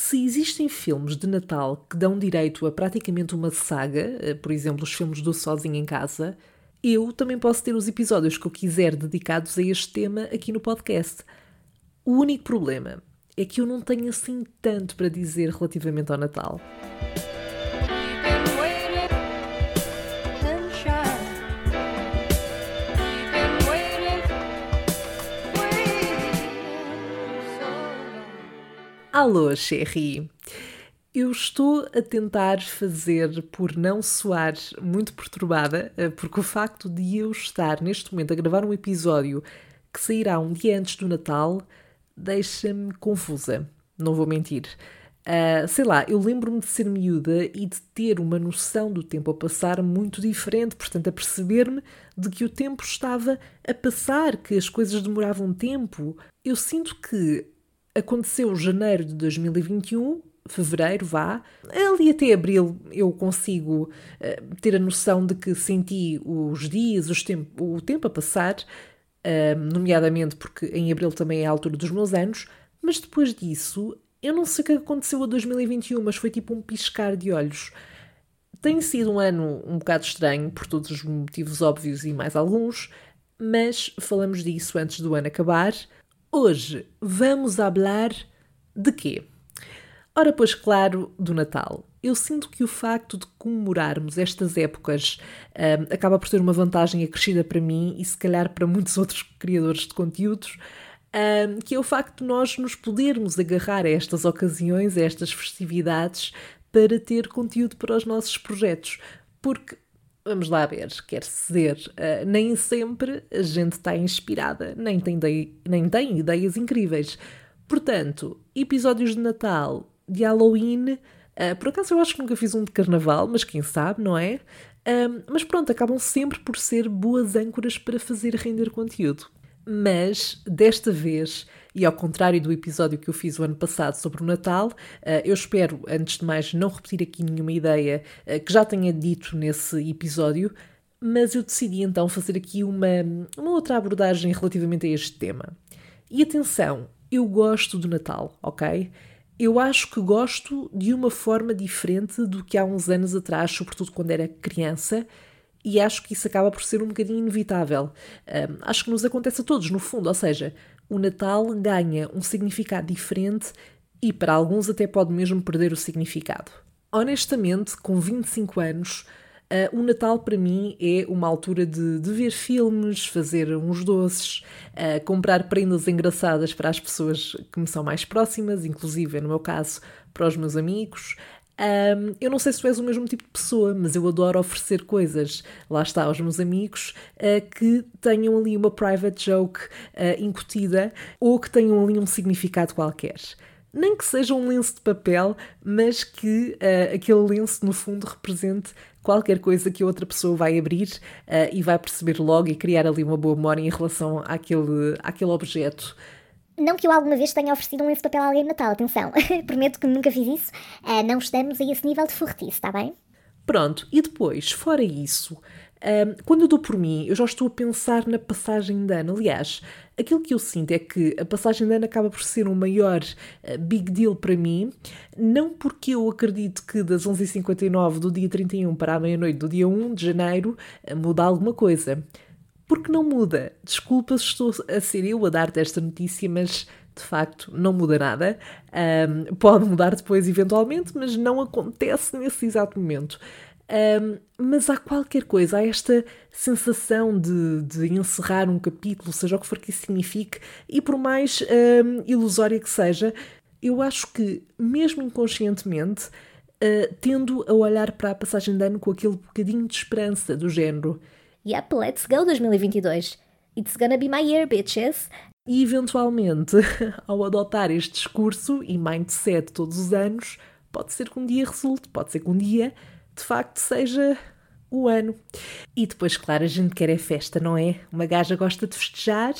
Se existem filmes de Natal que dão direito a praticamente uma saga, eh, por exemplo, os filmes do Sozinho em Casa, eu também posso ter os episódios que eu quiser dedicados a este tema aqui no podcast. O único problema é que eu não tenho assim tanto para dizer relativamente ao Natal. Alô, Sherry! Eu estou a tentar fazer por não soar muito perturbada, eh, porque o facto de eu estar neste momento a gravar um episódio que sairá um dia antes do Natal deixa-me confusa, não vou mentir. Uh, sei lá, eu lembro-me de ser miúda e de ter uma noção do tempo a passar muito diferente, portanto, a perceber-me de que o tempo estava a passar, que as coisas demoravam tempo. Eu sinto que Aconteceu janeiro de 2021, fevereiro, vá, ali até abril eu consigo uh, ter a noção de que senti os dias, os o tempo a passar, uh, nomeadamente porque em abril também é a altura dos meus anos, mas depois disso eu não sei o que aconteceu a 2021, mas foi tipo um piscar de olhos. Tem sido um ano um bocado estranho, por todos os motivos óbvios e mais alguns, mas falamos disso antes do ano acabar. Hoje vamos falar de quê? Ora, pois claro, do Natal. Eu sinto que o facto de comemorarmos estas épocas um, acaba por ter uma vantagem acrescida para mim e se calhar para muitos outros criadores de conteúdos, um, que é o facto de nós nos podermos agarrar a estas ocasiões, a estas festividades, para ter conteúdo para os nossos projetos. Porque Vamos lá ver, quer dizer, uh, nem sempre a gente está inspirada, nem tem, nem tem ideias incríveis. Portanto, episódios de Natal, de Halloween, uh, por acaso eu acho que nunca fiz um de Carnaval, mas quem sabe, não é? Mas pronto, acabam sempre por ser boas âncoras para fazer render conteúdo. Mas, desta vez, e ao contrário do episódio que eu fiz o ano passado sobre o Natal, eh, eu espero, antes de mais, não repetir aqui nenhuma ideia eh, que já tenha dito nesse episódio, mas eu decidi então fazer aqui uma, uma outra abordagem relativamente a este tema. E atenção, eu gosto do Natal, ok? Eu acho que gosto de uma forma diferente do que há uns anos atrás, sobretudo quando era criança, e acho que isso acaba por ser um bocadinho inevitável. Um, acho que nos acontece a todos, no fundo, ou seja, o Natal ganha um significado diferente e para alguns até pode mesmo perder o significado. Honestamente, com 25 anos, uh, o Natal para mim é uma altura de, de ver filmes, fazer uns doces, uh, comprar prendas engraçadas para as pessoas que me são mais próximas, inclusive no meu caso para os meus amigos, um, eu não sei se tu és o mesmo tipo de pessoa, mas eu adoro oferecer coisas, lá está, aos meus amigos, uh, que tenham ali uma private joke uh, incutida ou que tenham ali um significado qualquer. Nem que seja um lenço de papel, mas que uh, aquele lenço, no fundo, represente qualquer coisa que outra pessoa vai abrir e vai perceber logo e criar ali uma boa memória em relação àquele, àquele objeto. Não que eu alguma vez tenha oferecido um lenço de papel a alguém no Natal, atenção. Prometo que nunca fiz isso. Uh, não estamos a esse nível de fortice, está bem? Pronto, e depois, fora isso, um, quando eu dou por mim, eu já estou a pensar na passagem de ano. Aliás, aquilo que eu sinto é que a passagem de ano acaba por ser um maior uh, big deal para mim, não porque eu acredito que das 11h59 do dia 31 para a meia-noite do dia 1 de janeiro muda alguma coisa porque não muda. Desculpa se estou a ser eu a dar-te esta notícia, mas de facto não muda nada. Um, pode mudar depois, eventualmente, mas não acontece nesse exato momento. Um, mas há qualquer coisa, há esta sensação de, de, encerrar um capítulo, seja o que for que isso signifique, e por mais um, ilusória que seja, eu acho que, mesmo inconscientemente, uh, tendo a olhar para a passagem de ano com aquele bocadinho de esperança do género Yep, let's go 2022. It's gonna be my year, bitches. E eventualmente, ao adotar este discurso e mindset todos os anos, pode ser que um dia resulte, pode ser que um dia de facto seja o ano. E depois, claro, a gente quer é festa, não é? Uma gaja gosta de festejar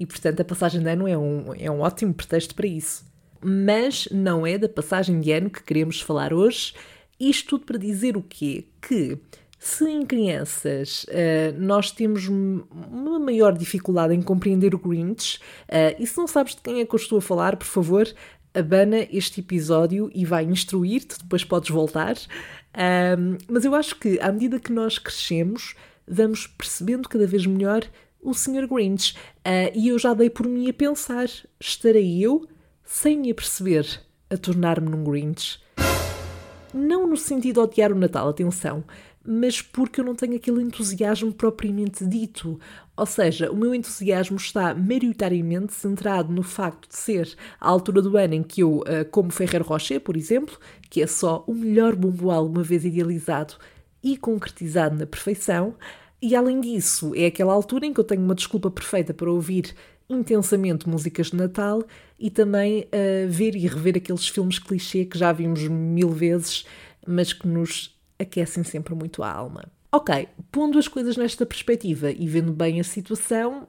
e, portanto, a passagem de ano é um, é um ótimo pretexto para isso. Mas não é da passagem de ano que queremos falar hoje. Isto tudo para dizer o quê? Que se em crianças uh, nós temos uma maior dificuldade em compreender o Grinch, uh, e se não sabes de quem é que eu estou a falar, por favor, abana este episódio e vai instruir-te, depois podes voltar. Mas eu acho que, à medida que nós crescemos, vamos percebendo cada vez melhor o Sr. Grinch. Uh, e eu já dei por mim a pensar: estarei eu, sem me aperceber, a tornar-me num Grinch? Não no sentido de odiar o Natal, atenção, mas porque eu não tenho aquele entusiasmo propriamente dito. Ou seja, o meu entusiasmo está maioritariamente centrado no facto de ser a altura do ano em que eu uh, como Ferrer Rocher, por exemplo, que é só o melhor bomboal uma vez idealizado e concretizado na perfeição. E além disso, é aquela altura em que eu tenho uma desculpa perfeita para ouvir intensamente músicas de Natal e também uh, ver e rever aqueles filmes clichê que já vimos mil vezes, mas que nos aquecem sempre muito a alma. Ok, pondo as coisas nesta perspectiva e vendo bem a situação,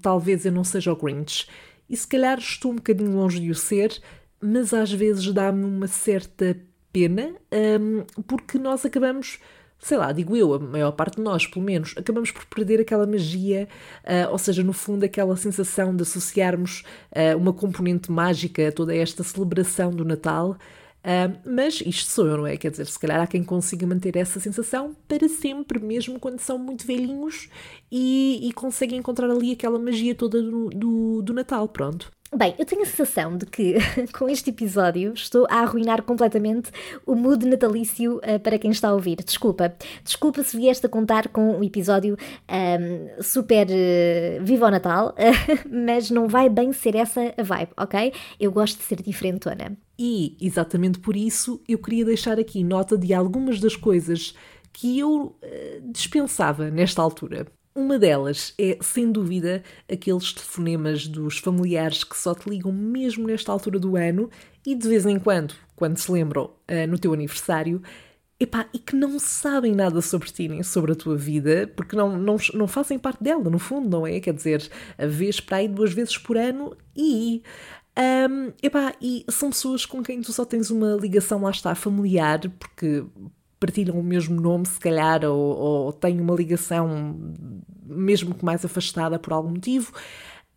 talvez eu não seja o Grinch. E se calhar estou um bocadinho longe de o ser, mas às vezes dá-me uma certa pena, um, porque nós acabamos sei lá, digo eu, a maior parte de nós, pelo menos, acabamos por perder aquela magia, uh, ou seja, no fundo, aquela sensação de associarmos uh, uma componente mágica a toda esta celebração do Natal. Uh, mas isto sou eu, não é? Quer dizer, se calhar há quem consiga manter essa sensação para sempre, mesmo quando são muito velhinhos e, e conseguem encontrar ali aquela magia toda do, do, do Natal, pronto. Bem, eu tenho a sensação de que com este episódio estou a arruinar completamente o mood natalício uh, para quem está a ouvir. Desculpa, desculpa se vieste a contar com um episódio um, ehm, super uh, vivo ao Natal, mas não vai bem ser essa a vibe, ok? Eu gosto de ser diferentona. E exatamente por isso eu queria deixar aqui nota de algumas das coisas que eu uh, dispensava nesta altura. Uma delas é, sem dúvida, aqueles telefonemas dos familiares que só te ligam mesmo nesta altura do ano e de vez em quando, quando se lembram uh, no teu aniversário, epá, e que não sabem nada sobre ti nem sobre a tua vida, porque não, não, não fazem parte dela, no fundo, não é? Quer dizer, a vez para aí duas vezes por ano e. Um, epá, e são pessoas com quem tu só tens uma ligação, lá está, familiar, porque partilham o mesmo nome, se calhar, ou, ou têm uma ligação mesmo que mais afastada por algum motivo.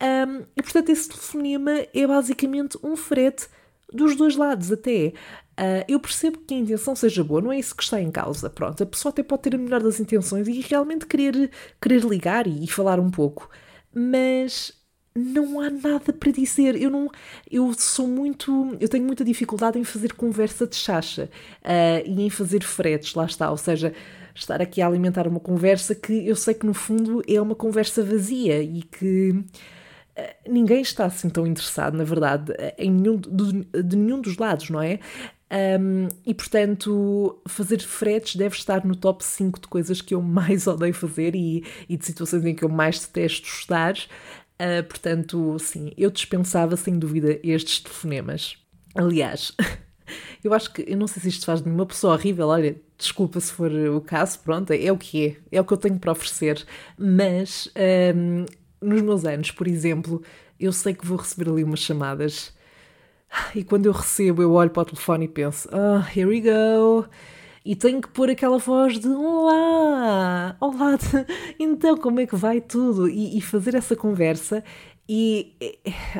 Um, e portanto, esse telefonema é basicamente um frete dos dois lados, até. Uh, eu percebo que a intenção seja boa, não é isso que está em causa. Pronto, a pessoa até pode ter a melhor das intenções e realmente querer, querer ligar e, e falar um pouco, mas não há nada para dizer. Eu não, eu sou muito, eu tenho muita dificuldade em fazer conversa de chacha uh, e em fazer fretes, lá está, ou seja, estar aqui a alimentar uma conversa que eu sei que no fundo é uma conversa vazia e que uh, ninguém está assim tão interessado, na verdade, em nenhum, de, de nenhum dos lados, não é? Um, e portanto, fazer fretes deve estar no top 5 de coisas que eu mais odeio fazer e, e de situações em que eu mais detesto estar. Uh, portanto, sim, eu dispensava sem dúvida estes telefonemas. Aliás, eu acho que, eu não sei se isto faz de mim uma pessoa horrível, olha, desculpa se for o caso, pronto, é o que é, é o que eu tenho para oferecer, mas um, nos meus anos, por exemplo, eu sei que vou receber ali umas chamadas. E quando eu recebo, eu olho para o telefone e penso, ah, oh, here we go e tenho que pôr aquela voz de olá, olá, então como é que vai tudo? E, e fazer essa conversa e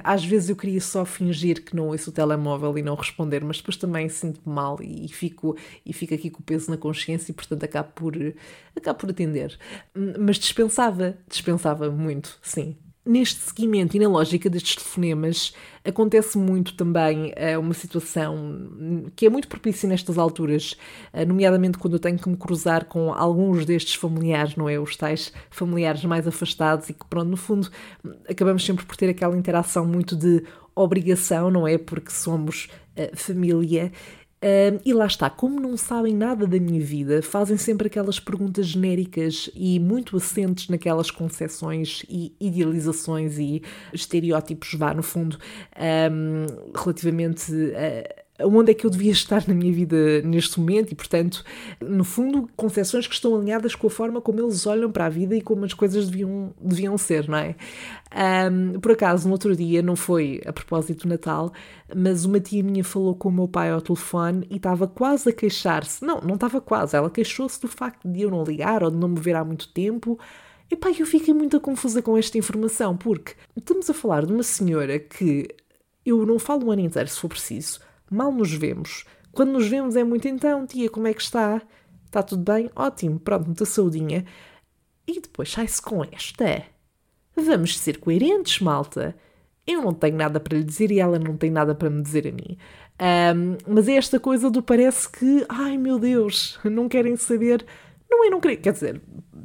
às vezes eu queria só fingir que não ouço o telemóvel e não responder, mas depois também sinto-me mal e fico, e fico aqui com o peso na consciência e portanto acabo por, acabo por atender. Mas dispensava, dispensava muito, sim. Neste seguimento e na lógica destes telefonemas, acontece muito também uh, uma situação que é muito propícia nestas alturas, uh, nomeadamente quando eu tenho que me cruzar com alguns destes familiares, não é? Os tais familiares mais afastados e que, pronto, no fundo, acabamos sempre por ter aquela interação muito de obrigação, não é? Porque somos uh, família Uh, e lá está, como não sabem nada da minha vida, fazem sempre aquelas perguntas genéricas e muito assentes naquelas concepções e idealizações e estereótipos, vá no fundo, um, relativamente a onde é que eu devia estar na minha vida neste momento e, portanto, no fundo, concepções que estão alinhadas com a forma como eles olham para a vida e como as coisas deviam, deviam ser, não é? Um, por acaso, no outro dia, não foi a propósito do Natal, mas uma tia minha falou com o meu pai ao telefone e estava quase a queixar-se. Não, não estava quase, ela queixou-se do facto de eu não ligar ou de não me ver há muito tempo. E pá, eu fiquei muito confusa com esta informação, porque estamos a falar de uma senhora que eu não falo o ano inteiro se for preciso. Mal nos vemos. Quando nos vemos é muito então, tia, como é que está? Está tudo bem? Ótimo, pronto, muita saudinha. E depois sai-se com esta. Vamos ser coerentes, malta. Eu não tenho nada para lhe dizer e ela não tem nada para me dizer a mim. Um, mas é esta coisa do parece que, ai meu Deus, não querem saber. Não é não querer, quer dizer,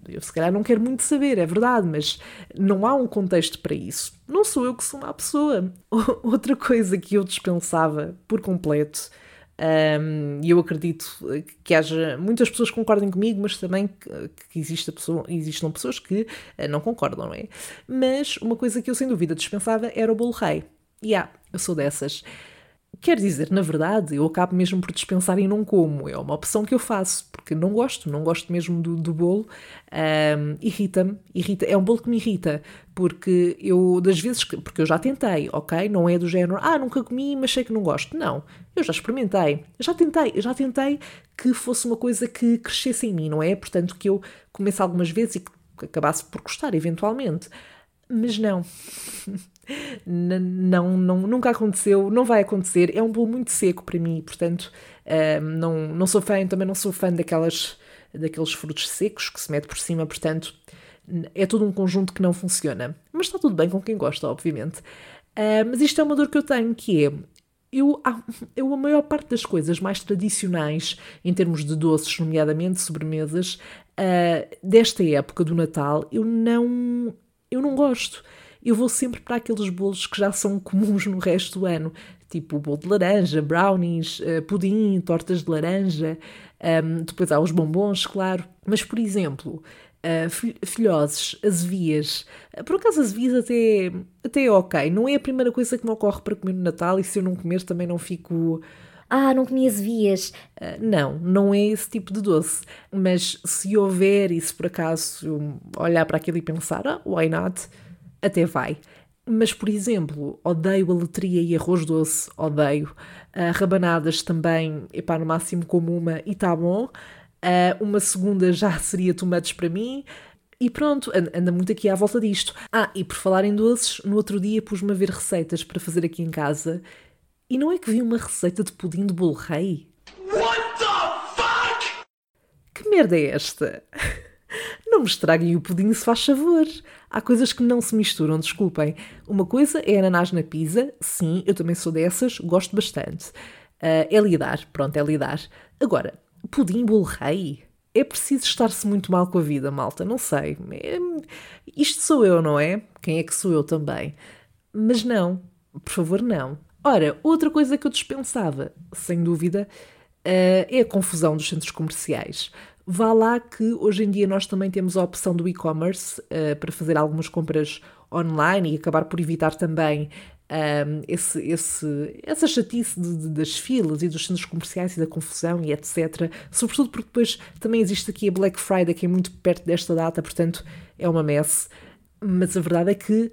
eu se calhar não quero muito saber, é verdade, mas não há um contexto para isso. Não sou eu que sou uma pessoa. Outra coisa que eu dispensava por completo e eu acredito que haja muitas pessoas que concordem comigo, mas também que, que exista pessoa, existam pessoas que uh, não concordam, não é? Mas uma coisa que eu sem dúvida dispensava era o bolo rei. E yeah, eu sou dessas. Quer dizer, na verdade, eu acabo mesmo por dispensar e não como. É uma opção que eu faço, porque não gosto, não gosto mesmo do, do bolo. Um, irrita-me, irrita, é um bolo que me irrita, porque eu, das vezes, que, porque eu já tentei, ok? Não é do género, ah, nunca comi, mas sei que não gosto. Não, eu já experimentei, já tentei, já tentei que fosse uma coisa que crescesse em mim, não é? Portanto, que eu comesse algumas vezes e que acabasse por gostar, eventualmente. Mas não. não, não, nunca aconteceu, não vai acontecer. É um bolo muito seco para mim, portanto, uh, não, não sou fã, também não sou fã daquelas, daqueles frutos secos que se mete por cima, portanto, é todo um conjunto que não funciona. Mas está tudo bem com quem gosta, obviamente. Uh, mas isto é uma dor que eu tenho, que é eu, eu, a maior parte das coisas mais tradicionais, em termos de doces, nomeadamente sobremesas, uh, desta época do Natal, eu não, eu não gosto eu vou sempre para aqueles bolos que já são comuns no resto do ano, tipo bolo de laranja, brownies, uh, pudim, tortas de laranja, um, depois há os bombons, claro. Mas, por exemplo, uh, filhoses, azevias. Uh, por acaso, azevias até, até é ok. Não é a primeira coisa que me ocorre para comer no Natal e se eu não comer também não fico. Ah, não comi azevias. Uh, não, não é esse tipo de doce. Mas se houver e se por acaso olhar para aquilo e pensar, ah, why not? até vai. Mas, por exemplo, odeio a letria e arroz doce, odeio. Uh, rabanadas também, epá, no máximo como uma e tá bom. Uh, uma segunda já seria tomates para mim. E pronto, anda muito aqui à volta disto. Ah, e por falar em doces, no outro dia pus-me a ver receitas para fazer aqui em casa. E não é que vi uma receita de pudim de bolo rei? What the fuck? Que merda é esta? Não me estraguem o pudim se faz favor. Há coisas que não se misturam, desculpem. Uma coisa é ananás na pizza, sim, eu também sou dessas, gosto bastante. Uh, é lidar, pronto, é lidar. Agora, pudim bolo rei? É preciso estar-se muito mal com a vida, malta, não sei. É... Isto sou eu, não é? Quem é que sou eu também? Mas não, por favor, não. Ora, outra coisa que eu dispensava, sem dúvida, uh, é a confusão dos centros comerciais. Vá lá que hoje em dia nós também temos a opção do e-commerce uh, para fazer algumas compras online e acabar por evitar também um, ehm, esse, esse, essa chatice de, de, das filas e dos centros comerciais e da confusão e etc. Sobretudo porque depois também existe aqui a Black Friday, que é muito perto desta data, portanto é uma mess. Mas a verdade é que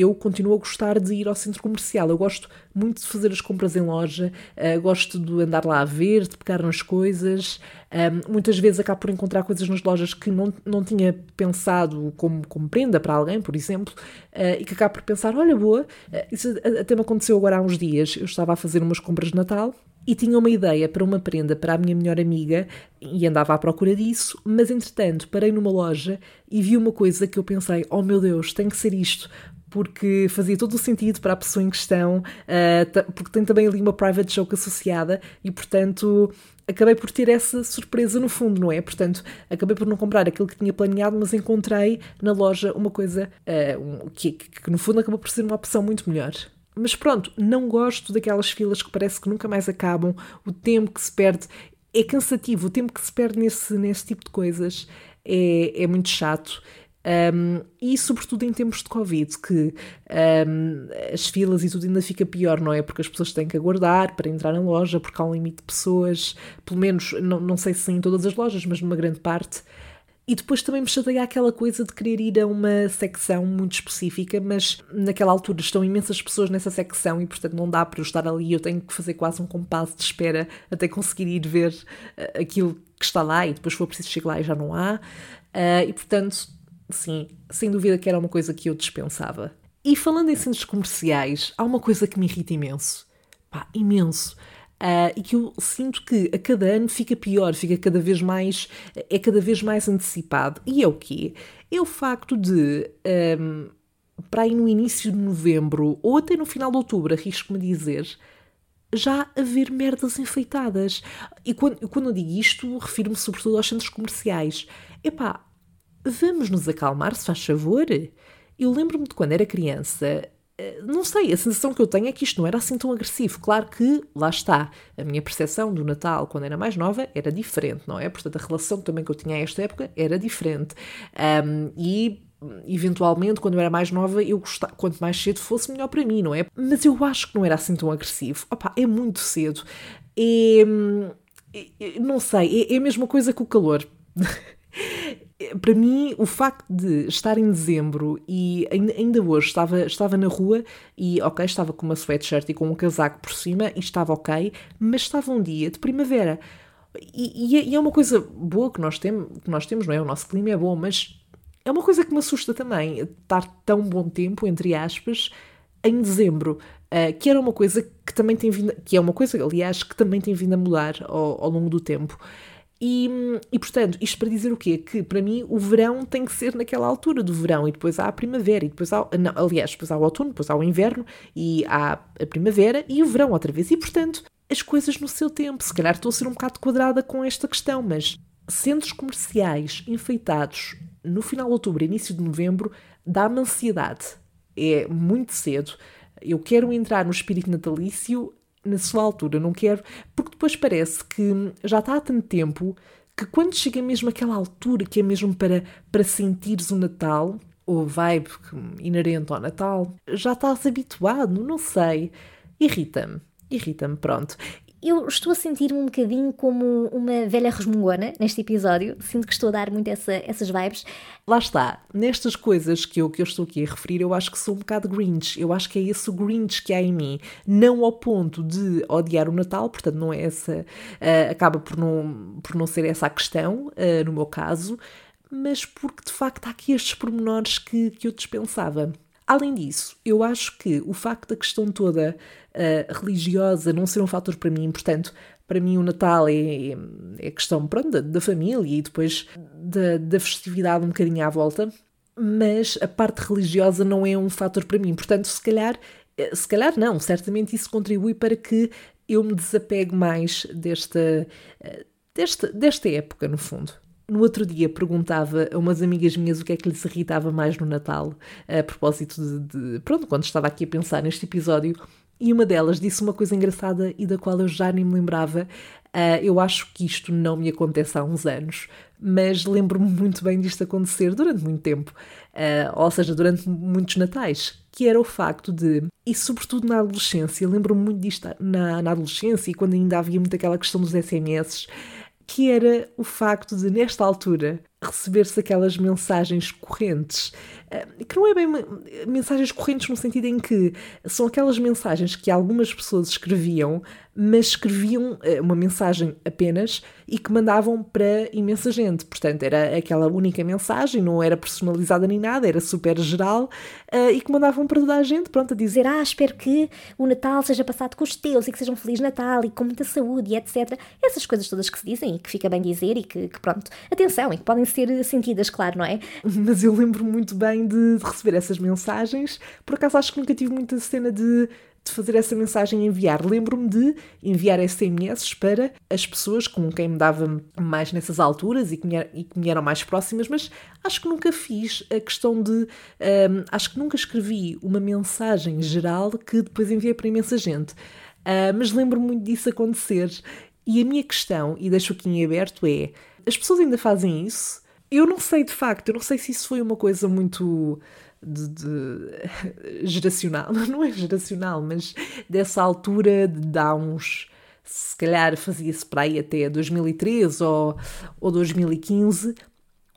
eu continuo a gostar de ir ao centro comercial. Eu gosto muito de fazer as compras em loja, uh, gosto de andar lá a ver, de pegar nas coisas. Um, muitas vezes acabo por encontrar coisas nas lojas que não, não tinha pensado como, como prenda para alguém, por exemplo, uh, e que acabo por pensar: olha, boa, uh, isso até me aconteceu agora há uns dias. Eu estava a fazer umas compras de Natal e tinha uma ideia para uma prenda para a minha melhor amiga e andava à procura disso, mas entretanto parei numa loja e vi uma coisa que eu pensei: oh meu Deus, tem que ser isto, porque fazia todo o sentido para a pessoa em questão, uh, porque tem também ali uma private joke associada e, portanto, acabei por ter essa surpresa no fundo, não é? Portanto, acabei por não comprar aquilo que tinha planeado, mas encontrei na loja uma coisa uh, um, que, que, no fundo, acabou por ser uma opção muito melhor. Mas pronto, não gosto daquelas filas que parece que nunca mais acabam, o tempo que se perde é cansativo, o tempo que se perde nesse, nesse tipo de coisas é, é muito chato. Um, e sobretudo em tempos de Covid, que um, as filas e tudo ainda fica pior, não é? Porque as pessoas têm que aguardar para entrar na loja, porque há um limite de pessoas, pelo menos, não, não sei se em todas as lojas, mas numa grande parte. E depois também me chateia aquela coisa de querer ir a uma secção muito específica, mas naquela altura estão imensas pessoas nessa secção e, portanto, não dá para eu estar ali. Eu tenho que fazer quase um compasso de espera até conseguir ir ver uh, aquilo que está lá e depois, se for preciso, chegar lá e já não há. Uh, e, portanto, sim, sem dúvida que era uma coisa que eu dispensava. E falando em centros comerciais, há uma coisa que me irrita imenso. Pá, imenso. Uh, e que eu sinto que a cada ano fica pior, fica cada vez mais, é cada vez mais antecipado. E é o quê? É o facto de, um, para aí no início de novembro, ou até no final de outubro, arrisco-me dizer, já haver merdas enfeitadas. E quando, quando eu digo isto, refiro-me sobretudo aos centros comerciais. Epá, vamos nos acalmar, se faz favor. Eu lembro-me de quando era criança, eh, não sei, a sensação que eu tenho é que isto não era assim tão agressivo. Claro que, lá está, a minha percepção do Natal quando era mais nova era diferente, não é? Portanto, a relação também que eu tinha a esta época era diferente. Um, e eventualmente, quando eu era mais nova, eu gostava, quanto mais cedo fosse, melhor para mim, não é? Mas eu acho que não era assim tão agressivo. Opa, é muito cedo. É, é não sei, é, é a mesma coisa que o calor. para mim, o facto de estar em dezembro e ainda hoje estava, estava na rua e, ok, estava com uma sweatshirt e com um casaco por cima e estava ok, mas estava um dia de primavera. E, e, é, é uma coisa boa que nós, tem, que nós temos, não é? O nosso clima é bom, mas é uma coisa que me assusta também, estar tão bom tempo, entre aspas, em dezembro. Uh, que era uma coisa que também tem vindo, que é uma coisa, aliás, que também tem vindo a mudar ao, ao longo do tempo. E, e, portanto, isto para dizer o quê? Que para mim o verão tem que ser naquela altura do verão e depois há a primavera e depois há, não, aliás, depois há o outono, depois há o inverno e há a primavera e o verão outra vez. E portanto, as coisas no seu tempo. Se calhar estou a ser um bocado quadrada com esta questão, mas centros comerciais enfeitados no final de outubro, início de novembro, dá-me ansiedade. É muito cedo. Eu quero entrar no espírito natalício na sua altura, não quero, porque depois parece que já está há tanto tempo que quando chega mesmo aquela altura que é mesmo para, para sentires o Natal, ou vibe inerente ao Natal, já estás habituado, não sei. Irrita-me, irrita-me, pronto eu estou a sentir-me um bocadinho como uma velha resmungona neste episódio. Sinto que estou a dar muito essa, essas vibes. Lá está. Nestas coisas que eu, que eu estou aqui a referir, eu acho que sou um bocado Grinch. Eu acho que é esse o Grinch que há em mim. Não ao ponto de odiar o Natal, portanto, não é essa. Uh, acaba por não, por não ser essa a questão, uh, no meu caso, mas porque de facto há aqui estes pormenores que, que eu dispensava. Além disso, eu acho que o facto da questão toda uh, religiosa não ser um fator para mim, portanto, para mim o Natal é, é questão pronto, da, da, família e depois da, da festividade um bocadinho à volta, mas a parte religiosa não é um fator para mim. Portanto, se calhar, eh, se calhar não, certamente isso contribui para que eu me desapegue mais desta, eh, desta, desta época, no fundo. No outro dia perguntava a umas amigas minhas o que é que lhes irritava mais no Natal, a propósito de, de, Pronto, quando estava aqui a pensar neste episódio, e uma delas disse uma coisa engraçada e da qual eu já nem me lembrava. Uh, eu acho que isto não me acontece há uns anos, mas lembro-me muito bem disto acontecer durante muito tempo, uh, ou seja, durante muitos natais, que era o facto de, e sobretudo na adolescência, lembro-me muito disto na, na adolescência e quando ainda havia muito aquela questão dos SMS, que era o facto de, nesta altura, receber-se aquelas mensagens correntes, eh, que não é bem mensagens correntes no sentido em que são aquelas mensagens que algumas pessoas escreviam, mas escreviam eh, uma mensagem apenas e que mandavam para imensa gente. Portanto, era aquela única mensagem, não era personalizada nem nada, era super geral eh, e que mandavam para toda a gente, pronto, a dizer: Ah, espero que o Natal seja passado com os teus e que seja um Feliz Natal e com muita saúde e etc. Essas coisas todas que se dizem e que fica bem dizer e que, que pronto, atenção, e que podem ser sentidas, claro, não é? Mas eu lembro muito bem de, de receber essas mensagens. Por acaso acho que nunca tive muita cena de de fazer essa mensagem enviar. Lembro-me de enviar SMS para as pessoas com quem me dava mais nessas alturas e que me, e que me eram mais próximas, mas acho que nunca fiz a questão de. Um, acho que nunca escrevi uma mensagem geral que depois enviei para imensa gente. Uh, mas lembro-me muito disso acontecer. E a minha questão, e deixo aqui em aberto, é: as pessoas ainda fazem isso? Eu não sei de facto, eu não sei se isso foi uma coisa muito de, de, geracional, não é geracional, mas dessa altura de uns. Se calhar fazia-se para aí até 2013 ou, ou 2015,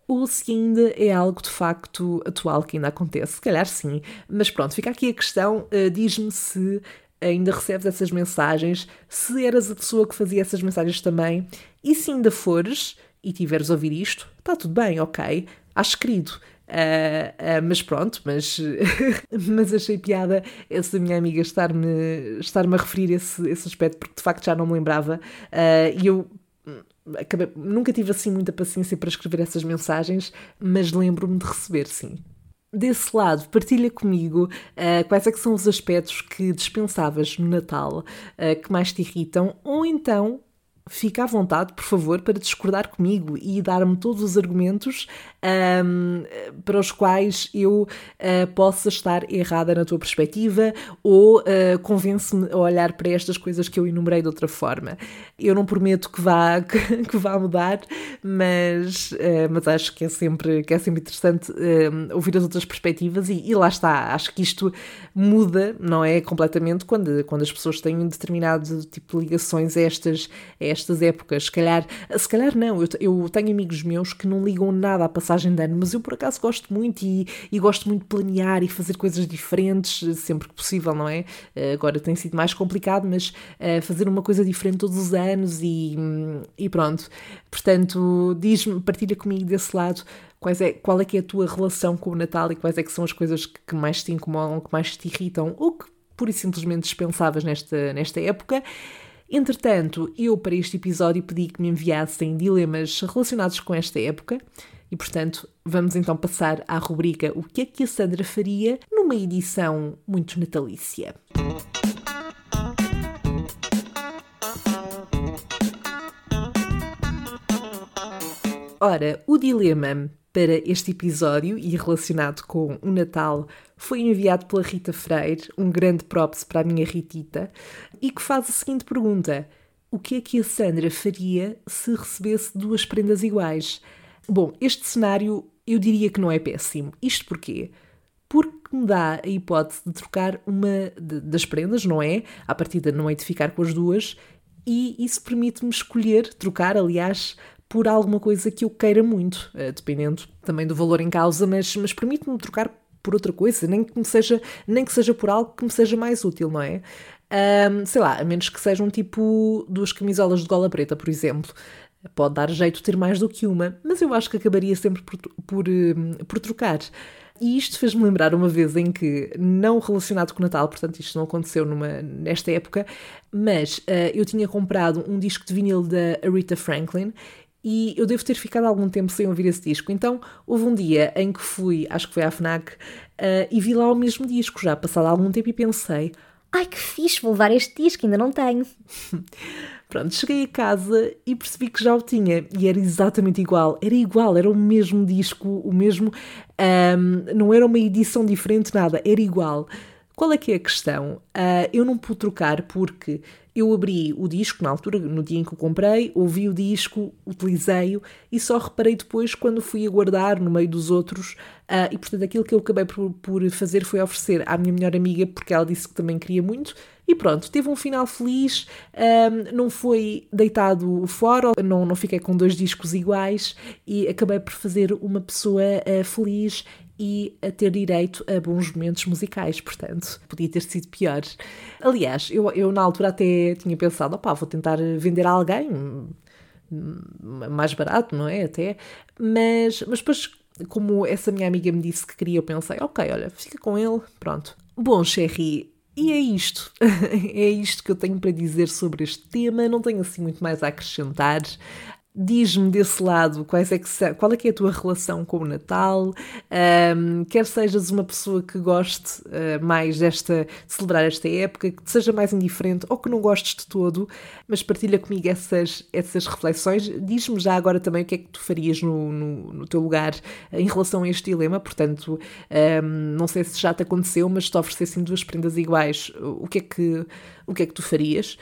ou se ainda é algo de facto atual que ainda acontece. Se calhar sim, mas pronto, fica aqui a questão. Uh, Diz-me se ainda recebes essas mensagens, se eras a pessoa que fazia essas mensagens também, e se ainda fores e tiveres ouvir isto, está tudo bem, ok, acho querido. uh, mas pronto, mas, mas achei piada essa minha amiga estar-me estar a referir esse, esse aspecto, porque de facto já não me lembrava. e eu Acabei, nunca tive assim muita paciência para escrever essas mensagens, mas lembro-me de receber, sim. Desse lado, partilha comigo uh, quais é que são os aspectos que dispensavas no Natal uh, que mais te irritam, ou então fica à vontade, por favor, para discordar comigo e dar-me todos os argumentos um, para os quais eu uh, possa estar errada na tua perspectiva ou uh, convence-me a olhar para estas coisas que eu enumerei de outra forma. Eu não prometo que vá, que, que vá mudar, mas, uh, mas acho que é sempre, que é sempre interessante ouvir as outras perspectivas e, e, lá está. Acho que isto muda, não é? Completamente quando, quando as pessoas têm um determinado tipo de ligações a estas, a estas épocas. Se calhar, se calhar não, eu, eu tenho amigos meus que não ligam nada a passar passagem de ano, mas eu por acaso gosto muito e, e, gosto muito de planear e fazer coisas diferentes sempre que possível, não é? Eh, agora tem sido mais complicado, mas uh, fazer uma coisa diferente todos os anos e, e pronto. Portanto, diz-me, partilha comigo desse lado quais é, qual é que é a tua relação com o Natal e quais é que são as coisas que, que mais te incomodam, que mais te irritam ou que pura e simplesmente dispensavas nesta, nesta época. Entretanto, eu para este episódio pedi que me enviassem dilemas relacionados com esta época e, portanto, vamos então passar à rubrica O que é que a Sandra faria numa edição muito natalícia. Ora, o dilema para este episódio e relacionado com o Natal foi enviado pela Rita Freire, um grande props para a minha Ritita, e que faz a seguinte pergunta: O que é que a Sandra faria se recebesse duas prendas iguais? Bom, este cenário eu diria que não é péssimo. Isto porquê? Porque me dá a hipótese de trocar uma das prendas, não é? A partida não é de ficar com as duas, e isso permite-me escolher, trocar, aliás, por alguma coisa que eu queira muito, eh, dependendo também do valor em causa, mas, mas permite-me trocar por outra coisa, nem que, me seja, nem que seja por algo que me seja mais útil, não é? Um, sei lá, a menos que sejam tipo duas camisolas de gola preta, por exemplo. Pode dar jeito ter mais do que uma, mas eu acho que acabaria sempre por, por, hum, por trocar. E isto fez-me lembrar uma vez em que, não relacionado com o Natal, portanto isto não aconteceu numa, nesta época, mas uh, eu tinha comprado um disco de vinil da Aretha Franklin e eu devo ter ficado algum tempo sem ouvir esse disco. Então houve um dia em que fui, acho que foi à FNAC, uh, e vi lá o mesmo disco, já passado algum tempo, e pensei: ai que fixe, vou levar este disco, ainda não tenho. Pronto, cheguei a casa e percebi que já o tinha e era exatamente igual. Era igual, era o mesmo disco, o mesmo. Um, não era uma edição diferente, nada, era igual. Qual é que é a questão? Uh, eu não pude trocar porque eu abri o disco na altura, no dia em que o comprei, ouvi o disco, utilizei-o e só reparei depois quando fui a guardar no meio dos outros. Uh, e portanto, aquilo que eu acabei por, por, fazer foi oferecer à minha melhor amiga, porque ela disse que também queria muito. E pronto, teve um final feliz, um, não foi deitado fora, não, não fiquei com dois discos iguais e acabei por fazer uma pessoa uh, feliz e a ter direito a bons momentos musicais, portanto, podia ter sido pior. Aliás, eu, eu na altura até tinha pensado, opá, vou tentar vender a alguém mais barato, não é? Até, mas, mas depois, como essa minha amiga me disse que queria, eu pensei, ok, olha, fica com ele, pronto. Bom, Sherry, e é isto. é isto que eu tenho para dizer sobre este tema. Não tenho assim muito mais a acrescentar. Diz-me desse lado quais é que, qual é que é a tua relação com o Natal, um, quer sejas uma pessoa que goste uh, mais desta, de celebrar esta época, que te seja mais indiferente ou que não gostes de todo, mas partilha comigo essas, essas reflexões. Diz-me já agora também o que é que tu farias no, no, no teu lugar em relação a este dilema, portanto, um, não sei se já te aconteceu, mas se te oferecessem duas prendas iguais, o que é que, o que, é que tu farias?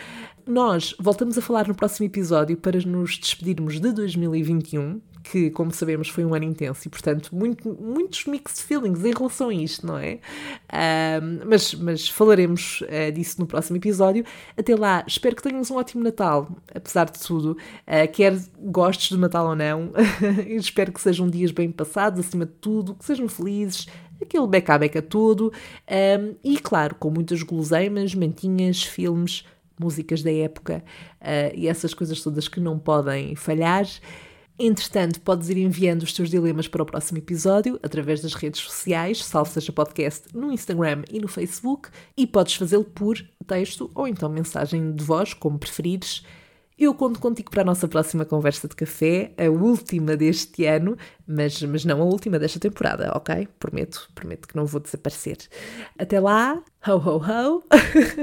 Nós voltamos a falar no próximo episódio para nos despedirmos de 2021, que, como sabemos, foi um ano intenso e, portanto, muito, muitos mixed feelings em relação a isto, não é? Mas, mas falaremos uh, disso no próximo episódio. Até lá, espero que tenhas um ótimo Natal, apesar de tudo, uh, quer gostes do Natal ou não. espero que sejam dias bem passados, acima de tudo, que sejam felizes, aquele beca a beca todo. e, claro, com muitas guloseimas, mantinhas, filmes músicas da época uh, e essas coisas todas que não podem falhar. Entretanto, podes ir enviando os teus dilemas para o próximo episódio através das redes sociais, salvo seja podcast, no Instagram e no Facebook, e podes fazê-lo por texto ou então mensagem de voz, como preferires. Eu conto contigo para a nossa próxima conversa de café, a última deste ano, mas, mas não a última desta temporada, ok? Prometo, prometo que não vou desaparecer. Até lá, ho ho ho,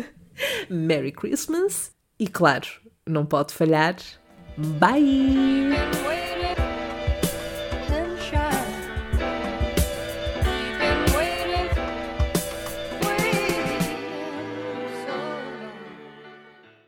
Merry Christmas e claro, não pode falhar, bye!